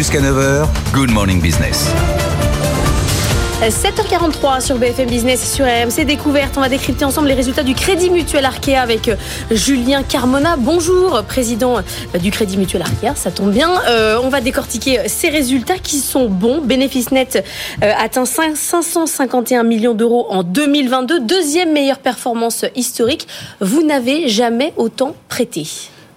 Jusqu'à 9h, Good Morning Business. 7h43 sur BFM Business sur RMC Découverte. On va décrypter ensemble les résultats du Crédit Mutuel Arkea avec euh, Julien Carmona. Bonjour, président euh, du Crédit Mutuel Arkea. Ça tombe bien. Euh, on va décortiquer ces résultats qui sont bons. Bénéfice net atteint 551 millions d'euros en 2022. Deuxième meilleure performance historique. Vous n'avez jamais autant prêté.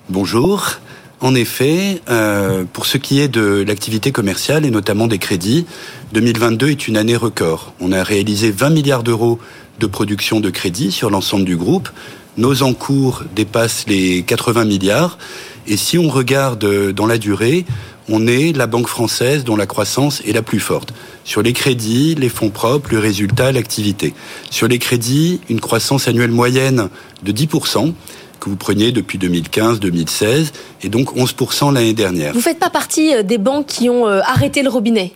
Bonjour. En effet, euh, pour ce qui est de l'activité commerciale et notamment des crédits, 2022 est une année record. On a réalisé 20 milliards d'euros de production de crédits sur l'ensemble du groupe. Nos encours dépassent les 80 milliards. Et si on regarde dans la durée, on est la banque française dont la croissance est la plus forte. Sur les crédits, les fonds propres, le résultat, l'activité. Sur les crédits, une croissance annuelle moyenne de 10% que vous preniez depuis 2015, 2016, et donc 11% l'année dernière. Vous ne faites pas partie euh, des banques qui ont euh, arrêté le robinet?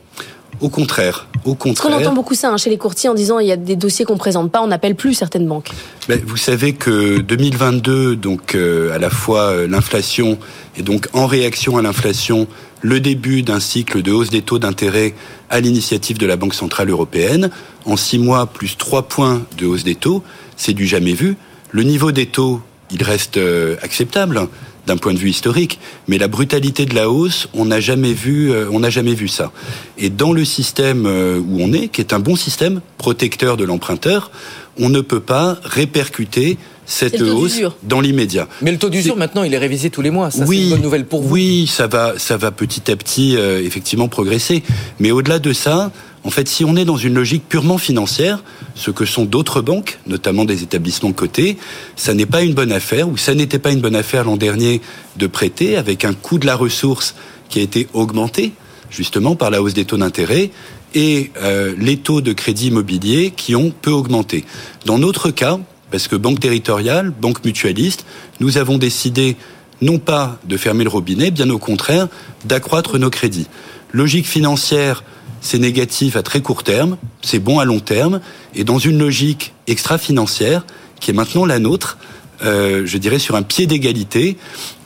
Au contraire, au contraire. Parce qu'on entend beaucoup ça hein, chez les courtiers en disant il y a des dossiers qu'on présente pas, on n'appelle plus certaines banques. Ben, vous savez que 2022, donc euh, à la fois l'inflation et donc en réaction à l'inflation, le début d'un cycle de hausse des taux d'intérêt à l'initiative de la Banque centrale européenne. En six mois, plus trois points de hausse des taux, c'est du jamais vu. Le niveau des taux il reste euh, acceptable d'un point de vue historique, mais la brutalité de la hausse, on n'a jamais vu, euh, on n'a jamais vu ça. Et dans le système euh, où on est, qui est un bon système protecteur de l'emprunteur, on ne peut pas répercuter cette hausse dans l'immédiat. Mais le taux d'usure maintenant, il est révisé tous les mois. Ça, oui, c'est une bonne nouvelle pour vous. Oui, ça va, ça va petit à petit effectivement progresser. Mais au-delà de ça, en fait, si on est dans une logique purement financière, ce que sont d'autres banques, notamment des établissements cotés, ça n'est pas une bonne affaire, ou ça n'était pas une bonne affaire l'an dernier de prêter avec un coût de la ressource qui a été augmenté, justement, par la hausse des taux d'intérêt, et euh, les taux de crédit immobilier qui ont peu augmenté. Dans notre cas, parce que banque territoriale, banque mutualiste, nous avons décidé non pas de fermer le robinet, bien au contraire, d'accroître nos crédits. Logique financière, c'est négatif à très court terme, c'est bon à long terme, et dans une logique extra-financière, qui est maintenant la nôtre, euh, je dirais sur un pied d'égalité.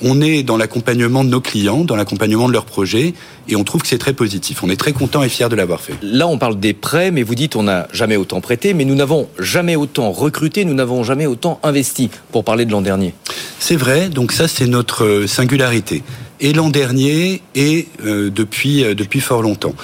On est dans l'accompagnement de nos clients, dans l'accompagnement de leurs projets, et on trouve que c'est très positif. On est très content et fier de l'avoir fait. Là, on parle des prêts, mais vous dites on n'a jamais autant prêté, mais nous n'avons jamais autant recruté, nous n'avons jamais autant investi, pour parler de l'an dernier. C'est vrai, donc ça c'est notre singularité et l'an dernier et euh, depuis, euh, depuis fort longtemps.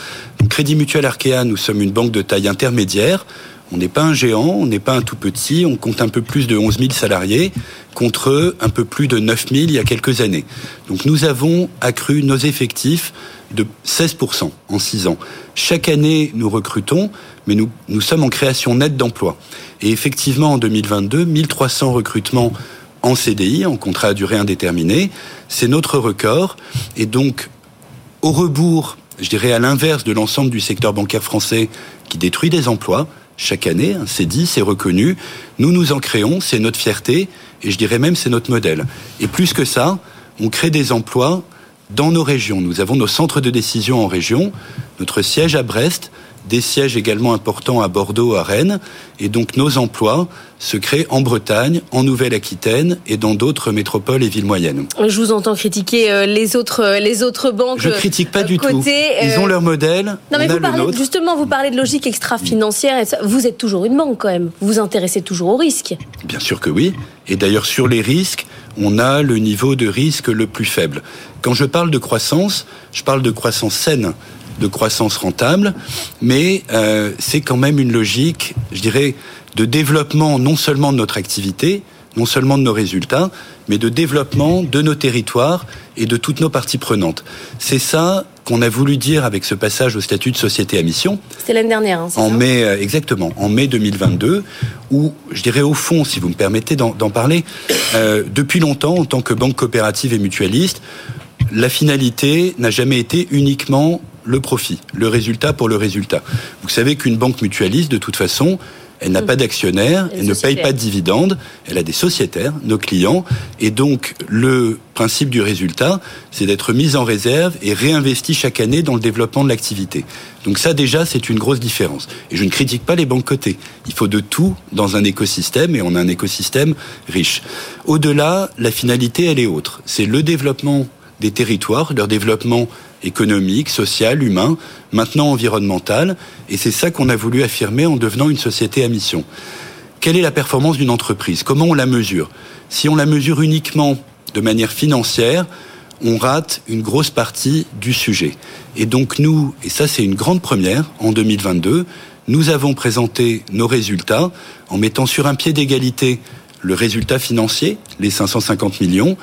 Crédit Mutuel Arkea, nous sommes une banque de taille intermédiaire. On n'est pas un géant, on n'est pas un tout petit, on compte un peu plus de 11 000 salariés contre un peu plus de 9 000 il y a quelques années. Donc nous avons accru nos effectifs de 16% en 6 ans. Chaque année, nous recrutons, mais nous, nous sommes en création nette d'emplois. Et effectivement, en 2022, 1300 recrutements en CDI, en contrat à durée indéterminée. C'est notre record. Et donc, au rebours, je dirais à l'inverse de l'ensemble du secteur bancaire français qui détruit des emplois, chaque année, hein, c'est dit, c'est reconnu, nous nous en créons, c'est notre fierté, et je dirais même c'est notre modèle. Et plus que ça, on crée des emplois dans nos régions. Nous avons nos centres de décision en région, notre siège à Brest, des sièges également importants à Bordeaux, à Rennes, et donc nos emplois se créent en Bretagne, en Nouvelle-Aquitaine et dans d'autres métropoles et villes moyennes. Je vous entends critiquer euh, les autres, euh, les autres banques. Je critique pas du tout. Ils ont leur modèle. Non, mais vous parlez, justement, vous parlez de logique extra-financière. Vous êtes toujours une banque quand même. Vous vous intéressez toujours aux risques. Bien sûr que oui. Et d'ailleurs, sur les risques, on a le niveau de risque le plus faible. Quand je parle de croissance, je parle de croissance saine de croissance rentable, mais euh, c'est quand même une logique, je dirais, de développement non seulement de notre activité, non seulement de nos résultats, mais de développement de nos territoires et de toutes nos parties prenantes. C'est ça qu'on a voulu dire avec ce passage au statut de société à mission. C'était l'année dernière. Hein, en mai, euh, exactement, en mai 2022, où je dirais au fond, si vous me permettez d'en parler, euh, depuis longtemps, en tant que banque coopérative et mutualiste, la finalité n'a jamais été uniquement le profit, le résultat pour le résultat. Vous savez qu'une banque mutualiste, de toute façon, elle n'a mm. pas d'actionnaires, elle ne paye pas de dividendes, elle a des sociétaires, nos clients, et donc le principe du résultat, c'est d'être mis en réserve et réinvesti chaque année dans le développement de l'activité. Donc ça déjà, c'est une grosse différence. Et je ne critique pas les banques cotées. Il faut de tout dans un écosystème, et on a un écosystème riche. Au-delà, la finalité, elle est autre. C'est le développement des territoires, leur développement économique, social, humain, maintenant environnemental, et c'est ça qu'on a voulu affirmer en devenant une société à mission. Quelle est la performance d'une entreprise? Comment on la mesure? Si on la mesure uniquement de manière financière, on rate une grosse partie du sujet. Et donc nous, et ça c'est une grande première en 2022, nous avons présenté nos résultats en mettant sur un pied d'égalité le résultat financier, les 550 millions,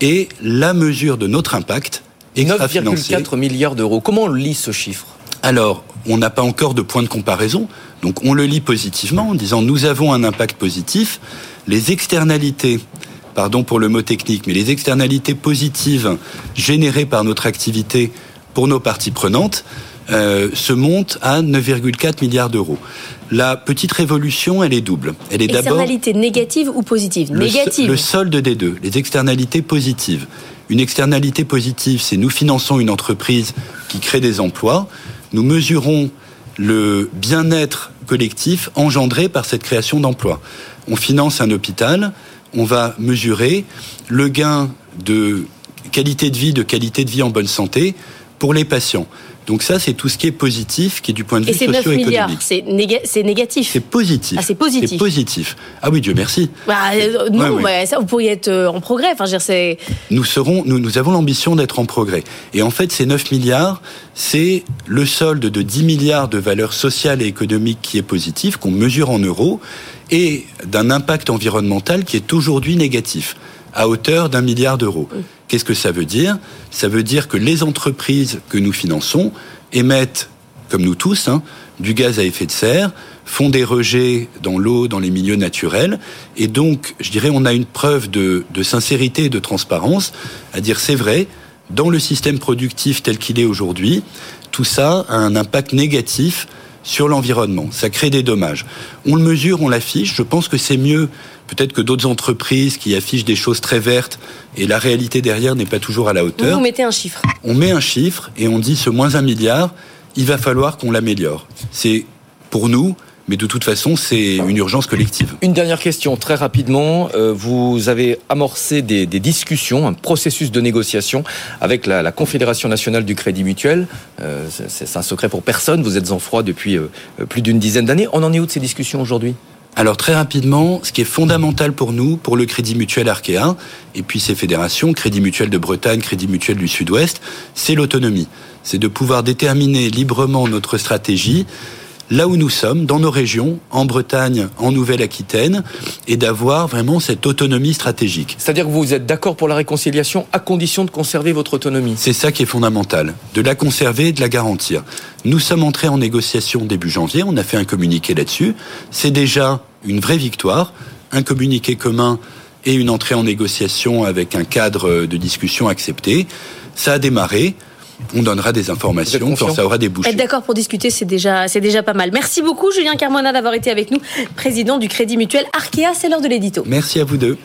et la mesure de notre impact 9,4 milliards d'euros. Comment on lit ce chiffre? Alors, on n'a pas encore de point de comparaison, donc on le lit positivement en disant nous avons un impact positif. Les externalités pardon pour le mot technique, mais les externalités positives générées par notre activité pour nos parties prenantes euh, se montent à 9,4 milliards d'euros. La petite révolution, elle est double. Elle est d'abord externalité négative ou positive. Négative. Le solde des deux, les externalités positives. Une externalité positive, c'est nous finançons une entreprise qui crée des emplois. Nous mesurons le bien-être collectif engendré par cette création d'emplois. On finance un hôpital, on va mesurer le gain de qualité de vie, de qualité de vie en bonne santé pour les patients. Donc ça, c'est tout ce qui est positif, qui est du point de vue socio-économique. c'est négatif. C'est positif. Ah, c'est positif. C'est positif. Ah oui, Dieu merci. Bah, euh, non, ça, vous pourriez être euh, en progrès. Enfin, c'est. Nous serons, nous, nous avons l'ambition d'être en progrès. Et en fait, ces 9 milliards, c'est le solde de 10 milliards de valeur sociale et économique qui est positif, qu'on mesure en euros, et d'un impact environnemental qui est aujourd'hui négatif, à hauteur d'un milliard d'euros. Qu'est-ce que ça veut dire? Ça veut dire que les entreprises que nous finançons émettent, comme nous tous, hein, du gaz à effet de serre, font des rejets dans l'eau, dans les milieux naturels, et donc, je dirais, on a une preuve de, de sincérité et de transparence à dire c'est vrai, dans le système productif tel qu'il est aujourd'hui, tout ça a un impact négatif sur l'environnement. Ça crée des dommages. On le mesure, on l'affiche. Je pense que c'est mieux peut-être que d'autres entreprises qui affichent des choses très vertes et la réalité derrière n'est pas toujours à la hauteur. Vous, mettez un chiffre. On met un chiffre et on dit ce moins un milliard, il va falloir qu'on l'améliore. C'est pour nous mais de toute façon, c'est une urgence collective. Une dernière question, très rapidement. Euh, vous avez amorcé des, discussions, un processus de négociation avec la, Confédération nationale du crédit mutuel. Euh, c'est un secret pour personne, vous êtes en froid depuis euh, plus d'une dizaine d'années. On en est où de ces discussions aujourd'hui? Alors très rapidement, ce qui est fondamental pour nous, pour le Crédit Mutuel Arkea, et puis ces fédérations, Crédit Mutuel de Bretagne, Crédit Mutuel du Sud-Ouest, c'est l'autonomie. C'est de pouvoir déterminer librement notre stratégie là où nous sommes, dans nos régions, en Bretagne, en Nouvelle-Aquitaine, et d'avoir vraiment cette autonomie stratégique. C'est-à-dire que vous êtes d'accord pour la réconciliation à condition de conserver votre autonomie C'est ça qui est fondamental, de la conserver et de la garantir. Nous sommes entrés en négociation début janvier, on a fait un communiqué là-dessus. C'est déjà une vraie victoire, un communiqué commun et une entrée en négociation avec un cadre de discussion accepté. Ça a démarré on donnera des informations quand ça aura débouché. Être d'accord pour discuter, c'est déjà, c'est déjà pas mal. Merci beaucoup, Julien Carmona, d'avoir été avec nous, président du Crédit Mutuel Arkea. C'est l'heure de l'édito. Merci à vous deux.